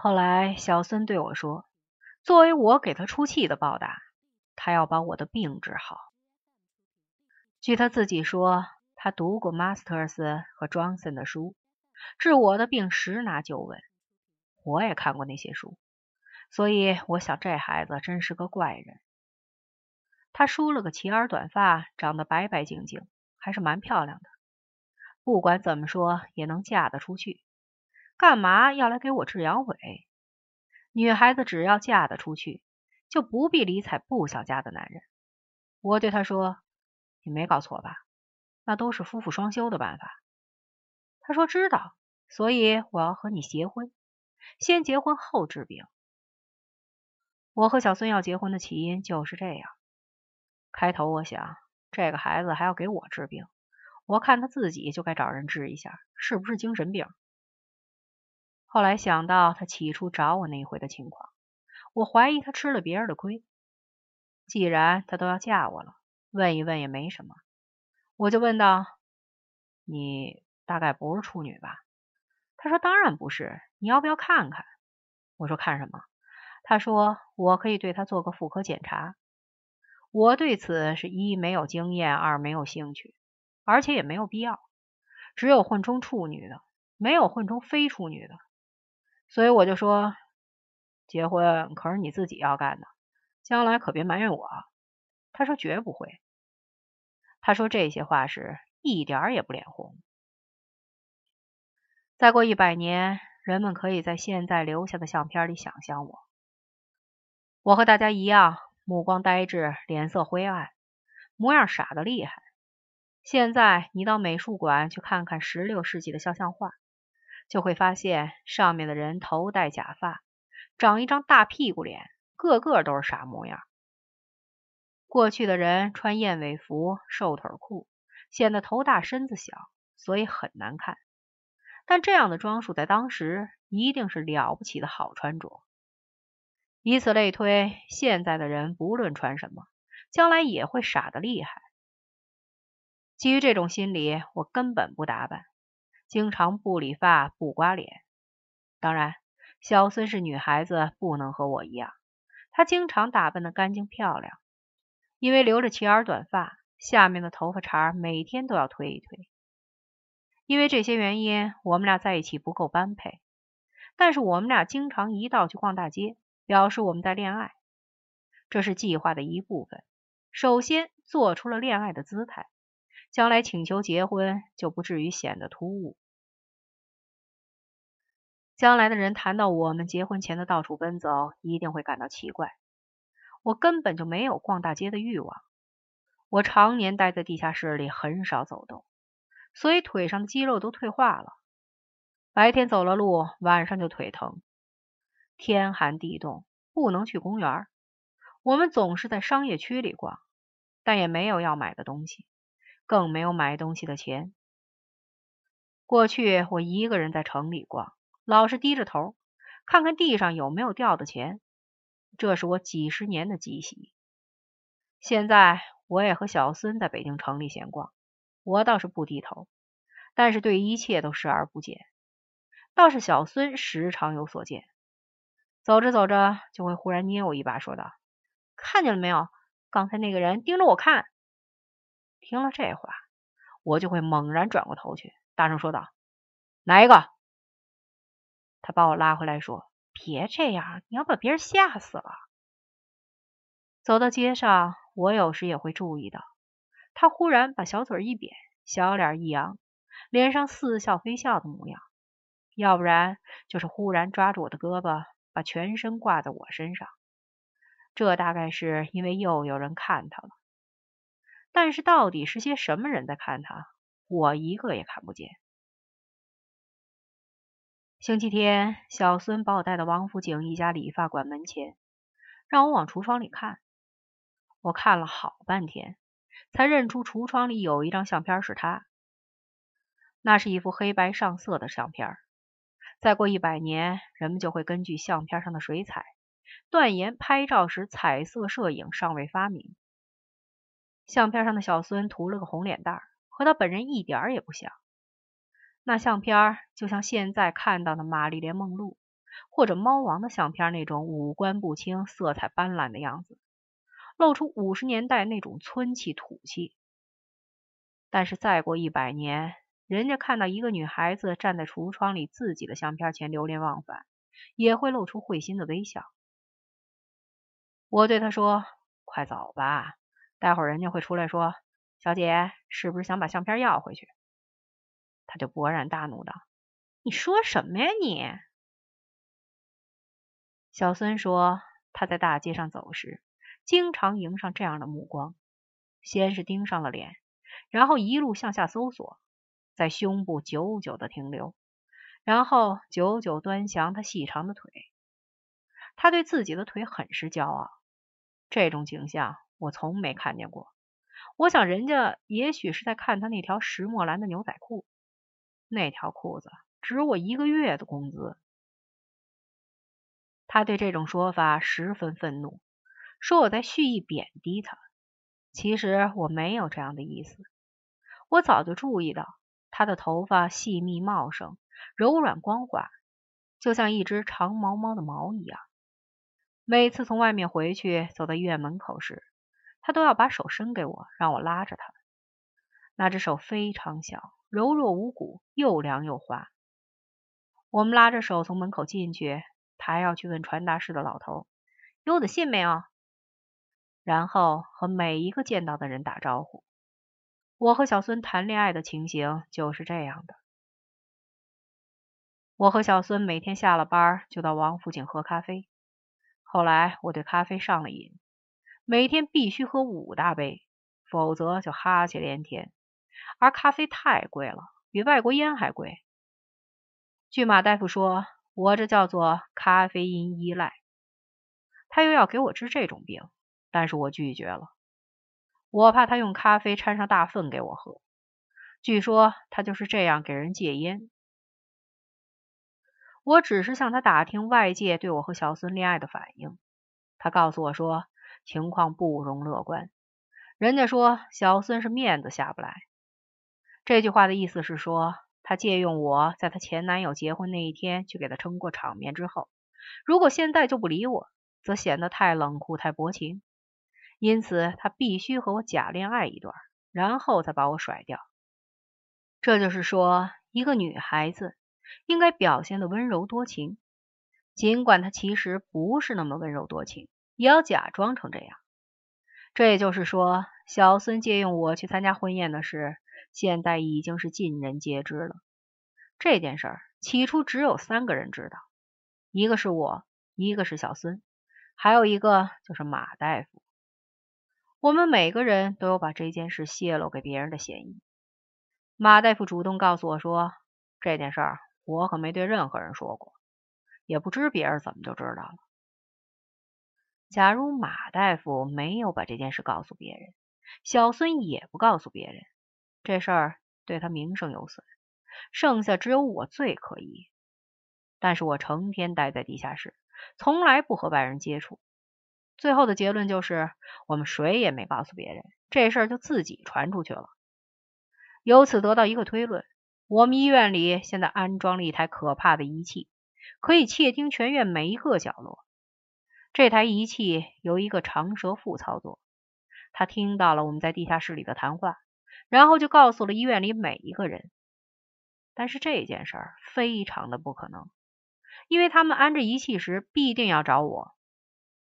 后来小孙对我说：“作为我给他出气的报答，他要把我的病治好。”据他自己说，他读过 Masters 和 Johnson 的书，治我的病十拿九稳。我也看过那些书，所以我想这孩子真是个怪人。他梳了个齐耳短发，长得白白净净，还是蛮漂亮的。不管怎么说，也能嫁得出去。干嘛要来给我治阳痿？女孩子只要嫁得出去，就不必理睬不想嫁的男人。我对他说：“你没搞错吧？那都是夫妇双修的办法。”他说：“知道，所以我要和你结婚，先结婚后治病。”我和小孙要结婚的起因就是这样。开头我想，这个孩子还要给我治病，我看他自己就该找人治一下，是不是精神病？后来想到他起初找我那一回的情况，我怀疑他吃了别人的亏。既然他都要嫁我了，问一问也没什么。我就问道：“你大概不是处女吧？”他说：“当然不是。你要不要看看？”我说：“看什么？”他说：“我可以对他做个妇科检查。”我对此是一没有经验，二没有兴趣，而且也没有必要。只有混充处女的，没有混充非处女的。所以我就说，结婚可是你自己要干的，将来可别埋怨我。他说绝不会。他说这些话时一点也不脸红。再过一百年，人们可以在现在留下的相片里想象我。我和大家一样，目光呆滞，脸色灰暗，模样傻得厉害。现在你到美术馆去看看十六世纪的肖像画。就会发现上面的人头戴假发，长一张大屁股脸，个个都是傻模样。过去的人穿燕尾服、瘦腿裤，显得头大身子小，所以很难看。但这样的装束在当时一定是了不起的好穿着。以此类推，现在的人不论穿什么，将来也会傻得厉害。基于这种心理，我根本不打扮。经常不理发、不刮脸。当然，小孙是女孩子，不能和我一样。她经常打扮的干净漂亮，因为留着齐耳短发，下面的头发茬每天都要推一推。因为这些原因，我们俩在一起不够般配。但是我们俩经常一道去逛大街，表示我们在恋爱。这是计划的一部分。首先做出了恋爱的姿态。将来请求结婚就不至于显得突兀。将来的人谈到我们结婚前的到处奔走，一定会感到奇怪。我根本就没有逛大街的欲望。我常年待在地下室里，很少走动，所以腿上的肌肉都退化了。白天走了路，晚上就腿疼。天寒地冻，不能去公园。我们总是在商业区里逛，但也没有要买的东西。更没有买东西的钱。过去我一个人在城里逛，老是低着头，看看地上有没有掉的钱，这是我几十年的积蓄。现在我也和小孙在北京城里闲逛，我倒是不低头，但是对一切都视而不见。倒是小孙时常有所见，走着走着就会忽然捏我一把，说道：“看见了没有？刚才那个人盯着我看。”听了这话，我就会猛然转过头去，大声说道：“哪一个？”他把我拉回来，说：“别这样，你要把别人吓死了。”走到街上，我有时也会注意到，他忽然把小嘴一扁，小脸一扬，脸上似笑非笑的模样；要不然就是忽然抓住我的胳膊，把全身挂在我身上。这大概是因为又有人看他了。但是到底是些什么人在看他？我一个也看不见。星期天，小孙把我带到王府井一家理发馆门前，让我往橱窗里看。我看了好半天，才认出橱窗里有一张相片是他。那是一幅黑白上色的相片。再过一百年，人们就会根据相片上的水彩，断言拍照时彩色摄影尚未发明。相片上的小孙涂了个红脸蛋，和他本人一点也不像。那相片就像现在看到的玛丽莲梦露，或者猫王的相片那种五官不清、色彩斑斓的样子，露出五十年代那种村气土气。但是再过一百年，人家看到一个女孩子站在橱窗里自己的相片前流连忘返，也会露出会心的微笑。我对他说：“快走吧，待会儿人家会出来说，小姐是不是想把相片要回去？”他就勃然大怒道：“你说什么呀你？”小孙说：“他在大街上走时，经常迎上这样的目光，先是盯上了脸。”然后一路向下搜索，在胸部久久的停留，然后久久端详他细长的腿。他对自己的腿很是骄傲。这种景象我从没看见过。我想人家也许是在看他那条石墨蓝的牛仔裤，那条裤子值我一个月的工资。他对这种说法十分愤怒，说我在蓄意贬低他。其实我没有这样的意思。我早就注意到，他的头发细密茂盛，柔软光滑，就像一只长毛猫的毛一样。每次从外面回去，走到医院门口时，他都要把手伸给我，让我拉着他。那只手非常小，柔弱无骨，又凉又滑。我们拉着手从门口进去，他还要去问传达室的老头有我的信没有，然后和每一个见到的人打招呼。我和小孙谈恋爱的情形就是这样的。我和小孙每天下了班就到王府井喝咖啡。后来我对咖啡上了瘾，每天必须喝五大杯，否则就哈气连天。而咖啡太贵了，比外国烟还贵。据马大夫说，我这叫做咖啡因依赖。他又要给我治这种病，但是我拒绝了。我怕他用咖啡掺上大粪给我喝。据说他就是这样给人戒烟。我只是向他打听外界对我和小孙恋爱的反应。他告诉我说，情况不容乐观。人家说小孙是面子下不来。这句话的意思是说，他借用我在他前男友结婚那一天去给他撑过场面之后，如果现在就不理我，则显得太冷酷、太薄情。因此，他必须和我假恋爱一段，然后再把我甩掉。这就是说，一个女孩子应该表现的温柔多情，尽管她其实不是那么温柔多情，也要假装成这样。这也就是说，小孙借用我去参加婚宴的事，现在已经是尽人皆知了。这件事儿起初只有三个人知道，一个是我，一个是小孙，还有一个就是马大夫。我们每个人都有把这件事泄露给别人的嫌疑。马大夫主动告诉我说，这件事儿我可没对任何人说过，也不知别人怎么就知道了。假如马大夫没有把这件事告诉别人，小孙也不告诉别人，这事儿对他名声有损，剩下只有我最可疑。但是我成天待在地下室，从来不和外人接触。最后的结论就是，我们谁也没告诉别人，这事儿就自己传出去了。由此得到一个推论：我们医院里现在安装了一台可怕的仪器，可以窃听全院每一个角落。这台仪器由一个长舌妇操作，他听到了我们在地下室里的谈话，然后就告诉了医院里每一个人。但是这件事儿非常的不可能，因为他们安这仪器时必定要找我。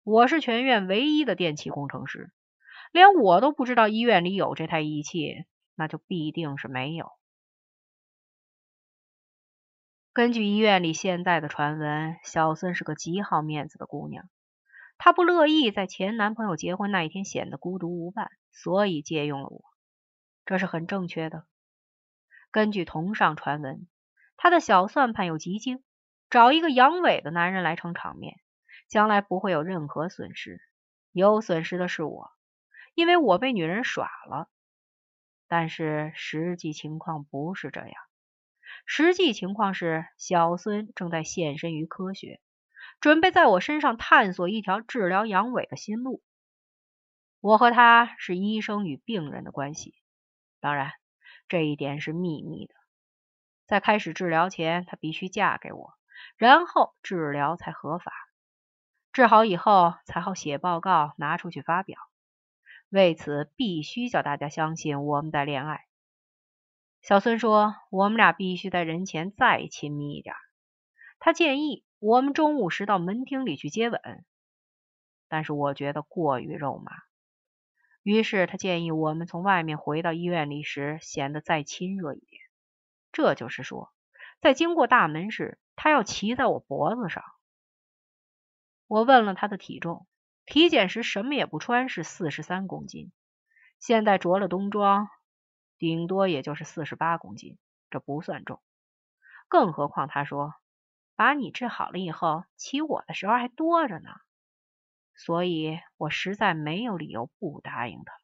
我是全院唯一的电气工程师，连我都不知道医院里有这台仪器，那就必定是没有。根据医院里现在的传闻，小孙是个极好面子的姑娘，她不乐意在前男朋友结婚那一天显得孤独无伴，所以借用了我，这是很正确的。根据同上传闻，她的小算盘有极精，找一个阳痿的男人来撑场面。将来不会有任何损失，有损失的是我，因为我被女人耍了。但是实际情况不是这样，实际情况是小孙正在献身于科学，准备在我身上探索一条治疗阳痿的新路。我和他是医生与病人的关系，当然这一点是秘密的。在开始治疗前，她必须嫁给我，然后治疗才合法。治好以后才好写报告拿出去发表。为此，必须叫大家相信我们在恋爱。小孙说：“我们俩必须在人前再亲密一点。”他建议我们中午时到门厅里去接吻，但是我觉得过于肉麻。于是他建议我们从外面回到医院里时显得再亲热一点。这就是说，在经过大门时，他要骑在我脖子上。我问了他的体重，体检时什么也不穿是四十三公斤，现在着了冬装，顶多也就是四十八公斤，这不算重。更何况他说，把你治好了以后，骑我的时候还多着呢。所以我实在没有理由不答应他。